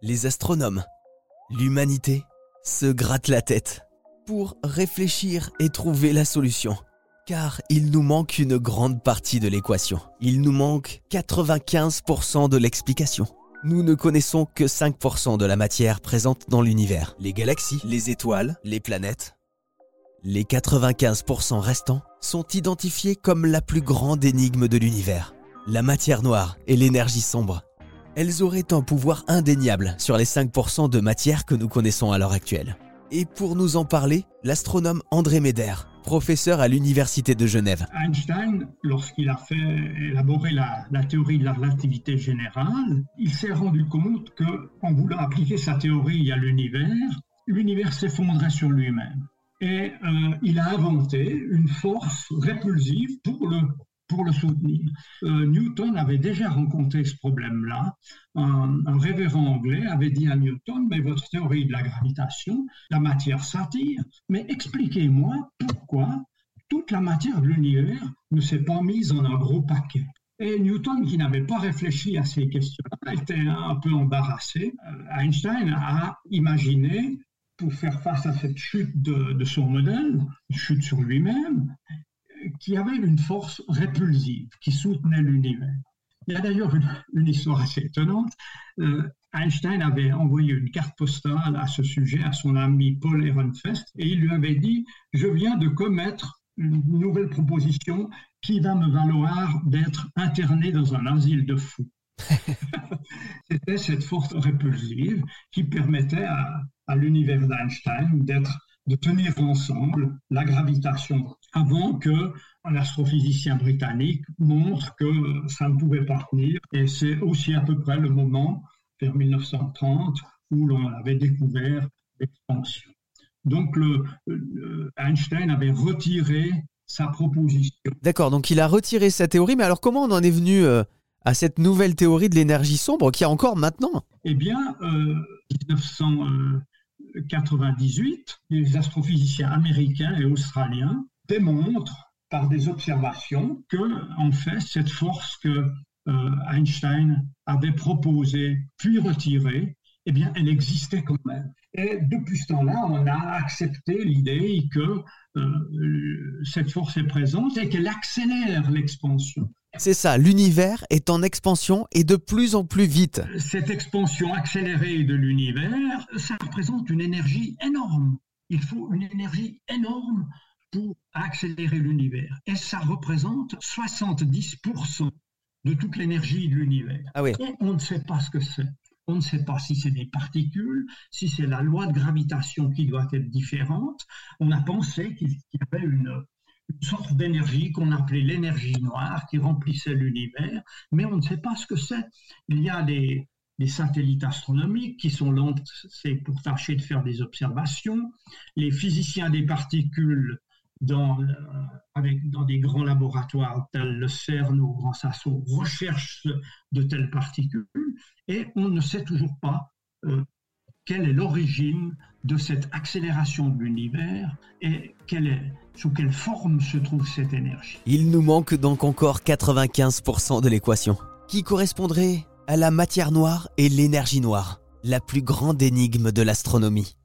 les astronomes, l'humanité se grattent la tête pour réfléchir et trouver la solution. Car il nous manque une grande partie de l'équation. Il nous manque 95% de l'explication. Nous ne connaissons que 5% de la matière présente dans l'univers. Les galaxies, les étoiles, les planètes. Les 95% restants sont identifiés comme la plus grande énigme de l'univers. La matière noire et l'énergie sombre. Elles auraient un pouvoir indéniable sur les 5% de matière que nous connaissons à l'heure actuelle. Et pour nous en parler, l'astronome André Méder, professeur à l'Université de Genève. Einstein, lorsqu'il a fait élaborer la, théorie de la relativité générale, il s'est rendu compte que, en voulant appliquer sa théorie à l'univers, l'univers s'effondrait sur lui-même. Et euh, il a inventé une force répulsive pour le pour le soutenir. Euh, Newton avait déjà rencontré ce problème-là. Un, révérend anglais avait dit à Newton, mais votre théorie de la gravitation, la matière s'attire, mais expliquez-moi pourquoi toute la matière de l'univers ne s'est pas mise en un gros paquet. Et Newton, qui n'avait pas réfléchi à ces questions-là, était un peu embarrassé. Euh, Einstein a imaginé, pour faire face à cette chute de, de son modèle, une chute sur lui-même, qui avait une force répulsive qui soutenait l'univers. Il y a d'ailleurs une, histoire assez étonnante. Euh, Einstein avait envoyé une carte postale à ce sujet à son ami Paul Ehrenfest et il lui avait dit Je viens de commettre une nouvelle proposition qui va me valoir d'être interné dans un asile de fous. C'était cette force répulsive qui permettait à, à l'univers d'Einstein d'être de tenir ensemble la gravitation avant que un astrophysicien britannique montre que ça ne pouvait pas tenir. Et c'est aussi à peu près le moment, vers 1930, où l'on avait découvert l'expansion. Donc le, le, Einstein avait retiré sa proposition. D'accord, donc il a retiré sa théorie, mais alors comment on en est venu euh, à cette nouvelle théorie de l'énergie sombre qui a encore maintenant? Eh bien, euh, 1900, euh, 98, les astrophysiciens américains et australiens démontrent par des observations que, en cette force que euh, Einstein avait proposée puis retirée, eh bien, elle existait quand même. Et depuis ce temps-là, on a accepté l'idée que euh, cette force est présente et qu'elle accélère l'expansion. C'est ça, l'univers est en expansion et de plus en plus vite. Cette expansion accélérée de l'univers, ça représente une énergie énorme. Il faut une énergie énorme pour accélérer l'univers. Et ça représente 70% de toute l'énergie de l'univers. Ah oui. Et on ne sait pas ce que c'est. On ne sait pas si c'est des particules, si c'est la loi de gravitation qui doit être différente. On a pensé qu'il y avait une, une sorte d'énergie qu'on appelait l'énergie noire qui remplissait l'univers, mais on ne sait pas ce que c'est. Il y a des, satellites astronomiques qui sont lancés pour tâcher de faire des observations. Les physiciens des particules dans, euh, des grands laboratoires tels le CERN ou Grand Sasso recherchent de telles particules et on ne sait toujours pas euh, quelle est l'origine de cette accélération de l'univers et sous quelle forme se trouve cette énergie. Il nous manque donc encore 95% de l'équation, qui correspondrait à la matière noire et l'énergie noire, la plus grande énigme de l'astronomie.